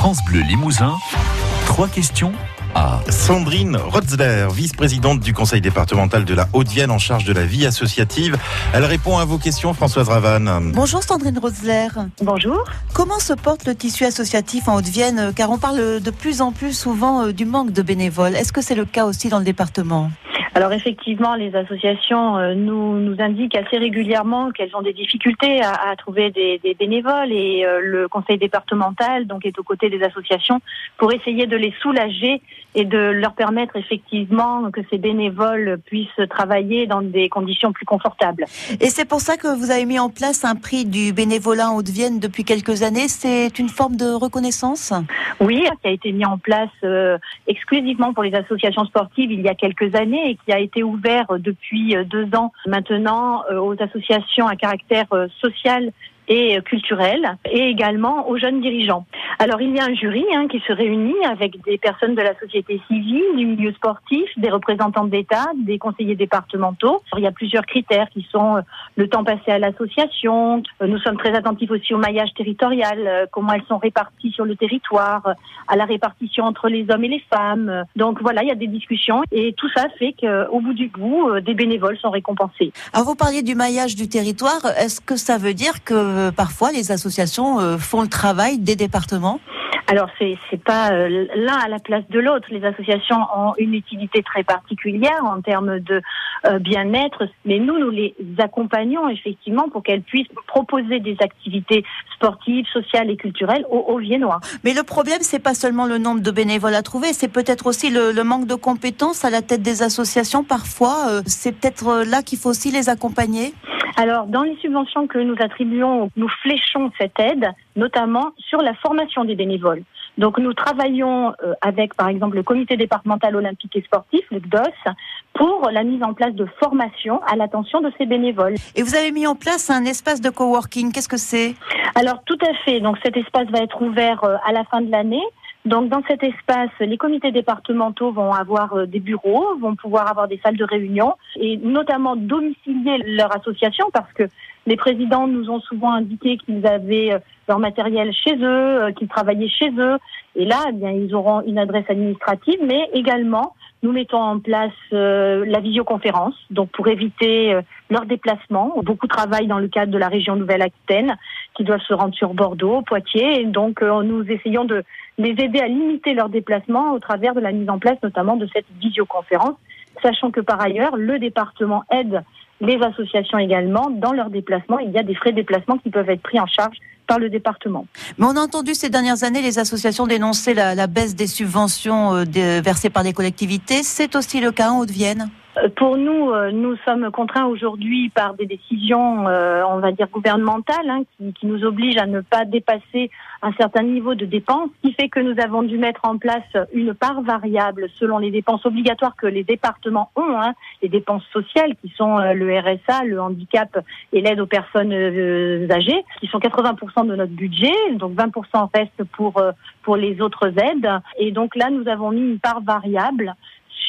France Bleu Limousin, trois questions à Sandrine Rotzler, vice-présidente du conseil départemental de la Haute-Vienne en charge de la vie associative. Elle répond à vos questions, Françoise Ravanne. Bonjour Sandrine Rotzler. Bonjour. Comment se porte le tissu associatif en Haute-Vienne Car on parle de plus en plus souvent euh, du manque de bénévoles. Est-ce que c'est le cas aussi dans le département? Alors effectivement, les associations euh, nous, nous indiquent assez régulièrement qu'elles ont des difficultés à, à trouver des, des, bénévoles et euh, le conseil départemental donc est aux côtés des associations pour essayer de les soulager et de leur permettre effectivement que ces bénévoles puissent travailler dans des conditions plus confortables. Et c'est pour ça que vous avez mis en place un prix du bénévolat en Haute-Vienne depuis quelques années. C'est une forme de reconnaissance? Oui, qui a été mis en place euh, exclusivement pour les associations sportives il y a quelques années et qui a été ouvert depuis deux ans maintenant euh, aux associations à caractère euh, social et culturel et également aux jeunes dirigeants. Alors il y a un jury hein, qui se réunit avec des personnes de la société civile, du milieu sportif, des représentants d'État, des conseillers départementaux. il y a plusieurs critères qui sont euh, le temps passé à l'association. Euh, nous sommes très attentifs aussi au maillage territorial, euh, comment elles sont réparties sur le territoire, à la répartition entre les hommes et les femmes. Donc voilà, il y a des discussions et tout ça fait qu'au bout du bout, des bénévoles sont récompensés. Alors vous parliez du maillage du territoire. Est-ce que ça veut dire que parfois les associations euh, font le travail des départements alors c'est c'est pas euh, l'un à la place de l'autre. Les associations ont une utilité très particulière en termes de euh, bien-être, mais nous nous les accompagnons effectivement pour qu'elles puissent proposer des activités sportives, sociales et culturelles aux, aux Viennois. Mais le problème c'est pas seulement le nombre de bénévoles à trouver, c'est peut-être aussi le, le, manque de compétences à la tête des associations. Parfois, c'est peut-être là qu'il faut aussi les accompagner. Alors, dans les subventions que nous attribuons, nous fléchons cette aide, notamment sur la formation des bénévoles. Donc, nous travaillons euh, avec, par exemple, le Comité départemental olympique et sportif, le CDOS, pour la mise en place de formation à l'attention de ces bénévoles. Et vous avez mis en place un espace de coworking. Qu'est-ce que c'est? Alors, tout à fait. Donc, cet espace va être ouvert euh, à la fin de l'année. Donc dans cet espace, les comités départementaux vont avoir euh, des bureaux, vont pouvoir avoir des salles de réunion et notamment domicilier leur association parce que les présidents nous ont souvent indiqué qu'ils avaient euh, leur matériel chez eux, euh, qu'ils travaillaient chez eux. Et là, eh bien, ils auront une adresse administrative, mais également, nous mettons en place la visioconférence, donc pour éviter leur déplacement. Beaucoup travaillent dans le cadre de la région Nouvelle-Aquitaine, qui doivent se rendre sur Bordeaux, Poitiers. Et donc, nous essayons de les aider à limiter leurs déplacements au travers de la mise en place notamment de cette visioconférence, sachant que par ailleurs, le département aide les associations également dans leurs déplacements. Il y a des frais de déplacement qui peuvent être pris en charge par le département. Mais on a entendu ces dernières années les associations dénoncer la, baisse des subventions euh, versées par les collectivités. C'est aussi le cas en Haute-Vienne pour nous, euh, nous sommes contraints aujourd'hui par des décisions, euh, on va dire gouvernementales, hein, qui, qui, nous obligent à ne pas dépasser un certain niveau de dépenses, ce qui fait que nous avons dû mettre en place une part variable selon les dépenses obligatoires que les départements ont, hein, les dépenses sociales qui sont le RSA, le handicap et l'aide aux personnes âgées, qui sont 80% de notre budget, donc 20% reste pour pour les autres aides. Et donc là, nous avons mis une part variable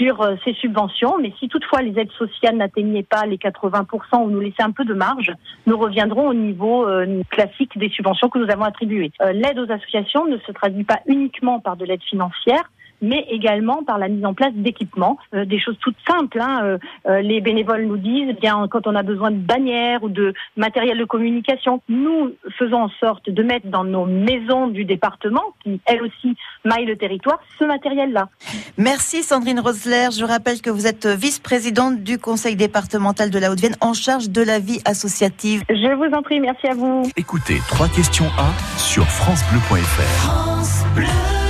sur euh, ces subventions. Mais si toutefois les aides sociales n'atteignaient pas les 80% ou nous laissaient un peu de marge, nous reviendrons au niveau euh, classique des subventions que nous avons attribuées. Euh, l'aide aux associations ne se traduit pas uniquement par de l'aide financière, mais également par la mise en place d'équipements, euh, des choses toutes simples. Hein. Euh, euh, les bénévoles nous disent, eh bien quand on a besoin de bannières ou de matériel de communication, nous faisons en sorte de mettre dans nos maisons du département, qui elles aussi maillent le territoire, ce matériel-là. Merci Sandrine Rosler. Je rappelle que vous êtes vice-présidente du conseil départemental de la Haute-Vienne en charge de la vie associative. Je vous en prie, merci à vous. Écoutez, trois questions à sur francebleu.fr. France Bleu.